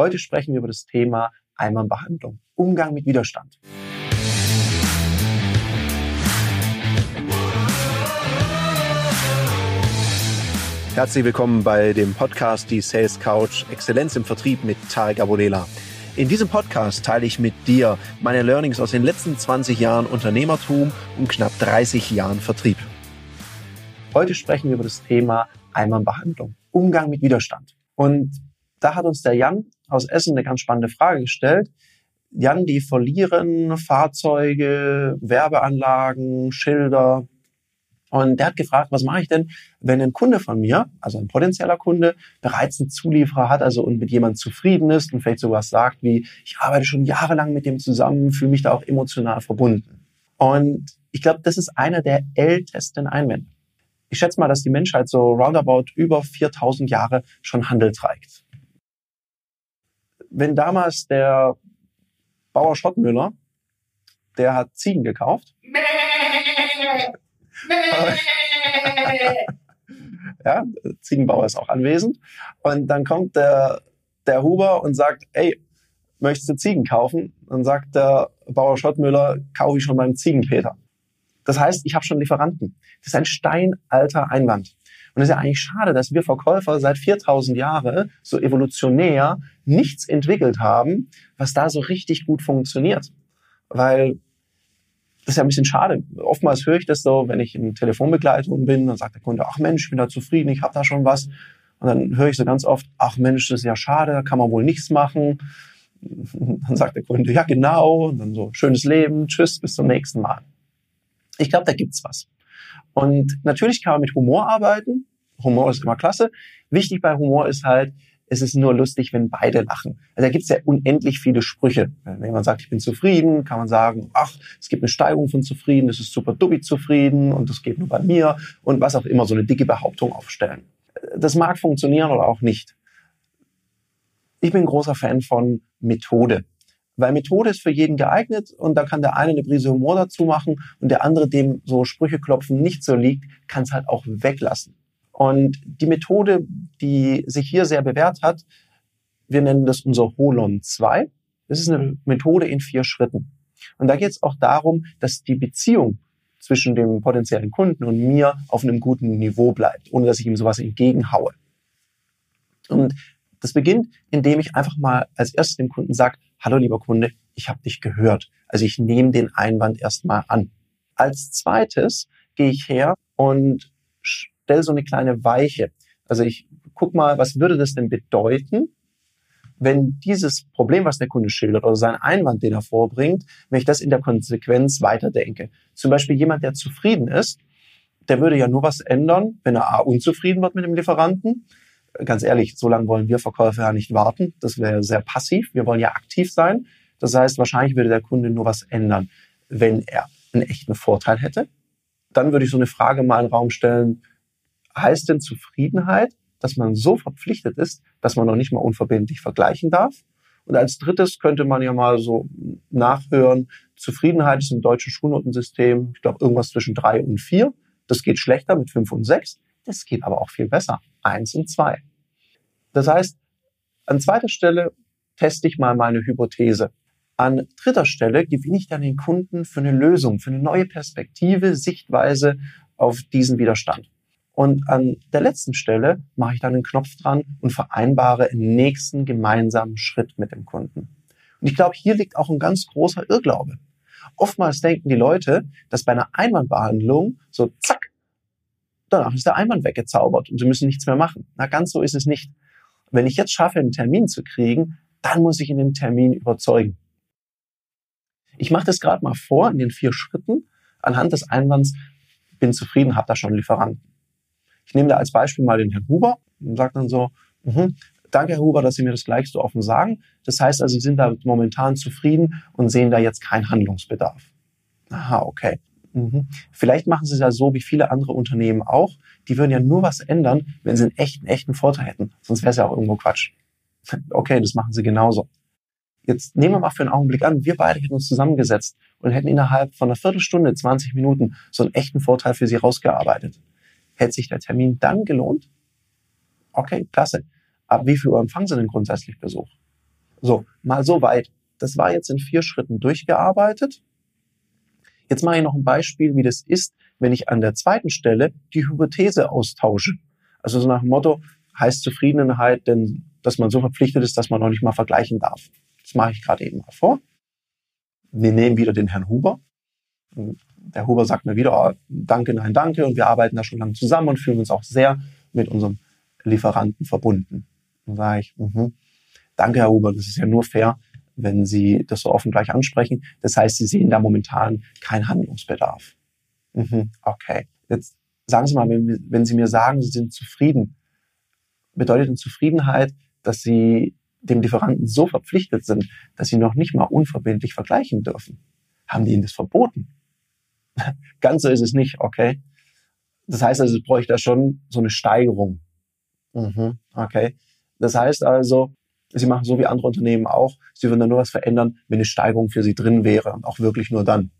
Heute sprechen wir über das Thema Einwandbehandlung, Umgang mit Widerstand. Herzlich willkommen bei dem Podcast Die Sales Couch Exzellenz im Vertrieb mit Tarek Abodela. In diesem Podcast teile ich mit dir meine Learnings aus den letzten 20 Jahren Unternehmertum und knapp 30 Jahren Vertrieb. Heute sprechen wir über das Thema Einwandbehandlung, Umgang mit Widerstand. Und da hat uns der Jan aus Essen eine ganz spannende Frage gestellt. Jan, die verlieren Fahrzeuge, Werbeanlagen, Schilder, und der hat gefragt, was mache ich denn, wenn ein Kunde von mir, also ein potenzieller Kunde, bereits einen Zulieferer hat, also und mit jemandem zufrieden ist und vielleicht sowas sagt wie, ich arbeite schon jahrelang mit dem zusammen, fühle mich da auch emotional verbunden. Und ich glaube, das ist einer der ältesten Einwände. Ich schätze mal, dass die Menschheit so roundabout über 4000 Jahre schon Handel treibt. Wenn damals der Bauer Schottmüller, der hat Ziegen gekauft, ja, Ziegenbauer ist auch anwesend. Und dann kommt der, der Huber und sagt, ey, möchtest du Ziegen kaufen? Dann sagt der Bauer Schottmüller, kaufe ich schon beim Ziegenpeter. Das heißt, ich habe schon Lieferanten. Das ist ein steinalter Einwand. Und es ist ja eigentlich schade, dass wir Verkäufer seit 4000 Jahren so evolutionär nichts entwickelt haben, was da so richtig gut funktioniert. Weil das ist ja ein bisschen schade. Oftmals höre ich das so, wenn ich in Telefonbegleitung bin, dann sagt der Kunde, ach Mensch, ich bin da zufrieden, ich habe da schon was. Und dann höre ich so ganz oft, ach Mensch, das ist ja schade, da kann man wohl nichts machen. Dann sagt der Kunde, ja genau, und dann so, schönes Leben, tschüss, bis zum nächsten Mal. Ich glaube, da gibt's was. Und natürlich kann man mit Humor arbeiten. Humor ist immer klasse. Wichtig bei Humor ist halt, es ist nur lustig, wenn beide lachen. Also da gibt es ja unendlich viele Sprüche. Wenn man sagt, ich bin zufrieden, kann man sagen, ach, es gibt eine Steigung von zufrieden, es ist super dubi zufrieden und das geht nur bei mir und was auch immer, so eine dicke Behauptung aufstellen. Das mag funktionieren oder auch nicht. Ich bin großer Fan von Methode. Weil Methode ist für jeden geeignet und da kann der eine eine Prise Humor dazu machen und der andere, dem so Sprüche klopfen nicht so liegt, kann es halt auch weglassen. Und die Methode, die sich hier sehr bewährt hat, wir nennen das unser Holon 2. Das ist eine Methode in vier Schritten. Und da geht es auch darum, dass die Beziehung zwischen dem potenziellen Kunden und mir auf einem guten Niveau bleibt, ohne dass ich ihm sowas entgegenhaue. Und das beginnt, indem ich einfach mal als erstes dem Kunden sage, hallo lieber Kunde, ich habe dich gehört. Also ich nehme den Einwand erstmal an. Als zweites gehe ich her und stelle so eine kleine Weiche. Also ich guck mal, was würde das denn bedeuten, wenn dieses Problem, was der Kunde schildert oder sein Einwand, den er vorbringt, wenn ich das in der Konsequenz weiterdenke. Zum Beispiel jemand, der zufrieden ist, der würde ja nur was ändern, wenn er A, unzufrieden wird mit dem Lieferanten. Ganz ehrlich, so lange wollen wir Verkäufer ja nicht warten. Das wäre sehr passiv. Wir wollen ja aktiv sein. Das heißt, wahrscheinlich würde der Kunde nur was ändern, wenn er einen echten Vorteil hätte. Dann würde ich so eine Frage mal in den Raum stellen, heißt denn Zufriedenheit, dass man so verpflichtet ist, dass man noch nicht mal unverbindlich vergleichen darf? Und als drittes könnte man ja mal so nachhören, Zufriedenheit ist im deutschen Schulnotensystem, ich glaube, irgendwas zwischen drei und vier. Das geht schlechter mit fünf und sechs. Das geht aber auch viel besser. Eins und zwei. Das heißt, an zweiter Stelle teste ich mal meine Hypothese. An dritter Stelle gewinne ich dann den Kunden für eine Lösung, für eine neue Perspektive, Sichtweise auf diesen Widerstand. Und an der letzten Stelle mache ich dann einen Knopf dran und vereinbare einen nächsten gemeinsamen Schritt mit dem Kunden. Und ich glaube, hier liegt auch ein ganz großer Irrglaube. Oftmals denken die Leute, dass bei einer Einwandbehandlung so zack, danach ist der Einwand weggezaubert und sie müssen nichts mehr machen. Na, ganz so ist es nicht. Wenn ich jetzt schaffe, einen Termin zu kriegen, dann muss ich in dem Termin überzeugen. Ich mache das gerade mal vor in den vier Schritten anhand des Einwands, bin zufrieden, habe da schon Lieferanten. Ich nehme da als Beispiel mal den Herrn Huber und sage dann so, mh, danke Herr Huber, dass Sie mir das gleich so offen sagen. Das heißt also, Sie sind da momentan zufrieden und sehen da jetzt keinen Handlungsbedarf. Aha, okay. Mhm. Vielleicht machen Sie es ja so wie viele andere Unternehmen auch. Die würden ja nur was ändern, wenn sie einen echten, echten Vorteil hätten. Sonst wäre es ja auch irgendwo Quatsch. Okay, das machen Sie genauso. Jetzt nehmen wir mal für einen Augenblick an, wir beide hätten uns zusammengesetzt und hätten innerhalb von einer Viertelstunde, 20 Minuten so einen echten Vorteil für Sie rausgearbeitet. Hätte sich der Termin dann gelohnt? Okay, klasse. Ab wie viel Uhr empfangen Sie denn grundsätzlich Besuch? So, mal so weit. Das war jetzt in vier Schritten durchgearbeitet. Jetzt mache ich noch ein Beispiel, wie das ist, wenn ich an der zweiten Stelle die Hypothese austausche. Also so nach dem Motto, heißt Zufriedenheit denn, dass man so verpflichtet ist, dass man noch nicht mal vergleichen darf. Das mache ich gerade eben mal vor. Wir nehmen wieder den Herrn Huber. Der Huber sagt mir wieder, oh, danke, nein, danke. Und wir arbeiten da schon lange zusammen und fühlen uns auch sehr mit unserem Lieferanten verbunden. Dann sage ich, mh, danke, Herr Huber, das ist ja nur fair, wenn Sie das so offen gleich ansprechen. Das heißt, Sie sehen da momentan keinen Handlungsbedarf. Mhm, okay. Jetzt sagen Sie mal, wenn, wenn Sie mir sagen, Sie sind zufrieden, bedeutet denn Zufriedenheit, dass Sie dem Lieferanten so verpflichtet sind, dass Sie noch nicht mal unverbindlich vergleichen dürfen? Haben die Ihnen das verboten? Ganz so ist es nicht, okay? Das heißt also, es bräuchte da schon so eine Steigerung. Mhm, okay. Das heißt also, Sie machen so wie andere Unternehmen auch. Sie würden da nur was verändern, wenn eine Steigerung für Sie drin wäre und auch wirklich nur dann.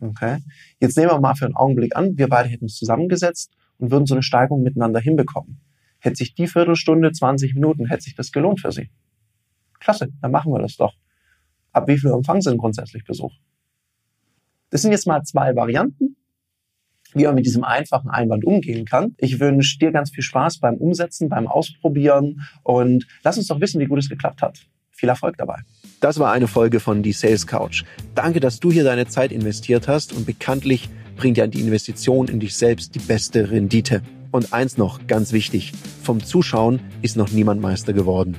Okay. Jetzt nehmen wir mal für einen Augenblick an, wir beide hätten uns zusammengesetzt und würden so eine Steigerung miteinander hinbekommen. Hätte sich die Viertelstunde, 20 Minuten, hätte sich das gelohnt für Sie. Klasse, dann machen wir das doch. Ab wie viel empfangen Sie denn grundsätzlich Besuch? Das sind jetzt mal zwei Varianten, wie man mit diesem einfachen Einwand umgehen kann. Ich wünsche dir ganz viel Spaß beim Umsetzen, beim Ausprobieren und lass uns doch wissen, wie gut es geklappt hat. Viel Erfolg dabei. Das war eine Folge von Die Sales Couch. Danke, dass du hier deine Zeit investiert hast und bekanntlich bringt ja die Investition in dich selbst die beste Rendite. Und eins noch, ganz wichtig, vom Zuschauen ist noch niemand Meister geworden.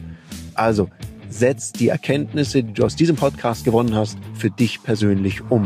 Also, setz die Erkenntnisse, die du aus diesem Podcast gewonnen hast, für dich persönlich um.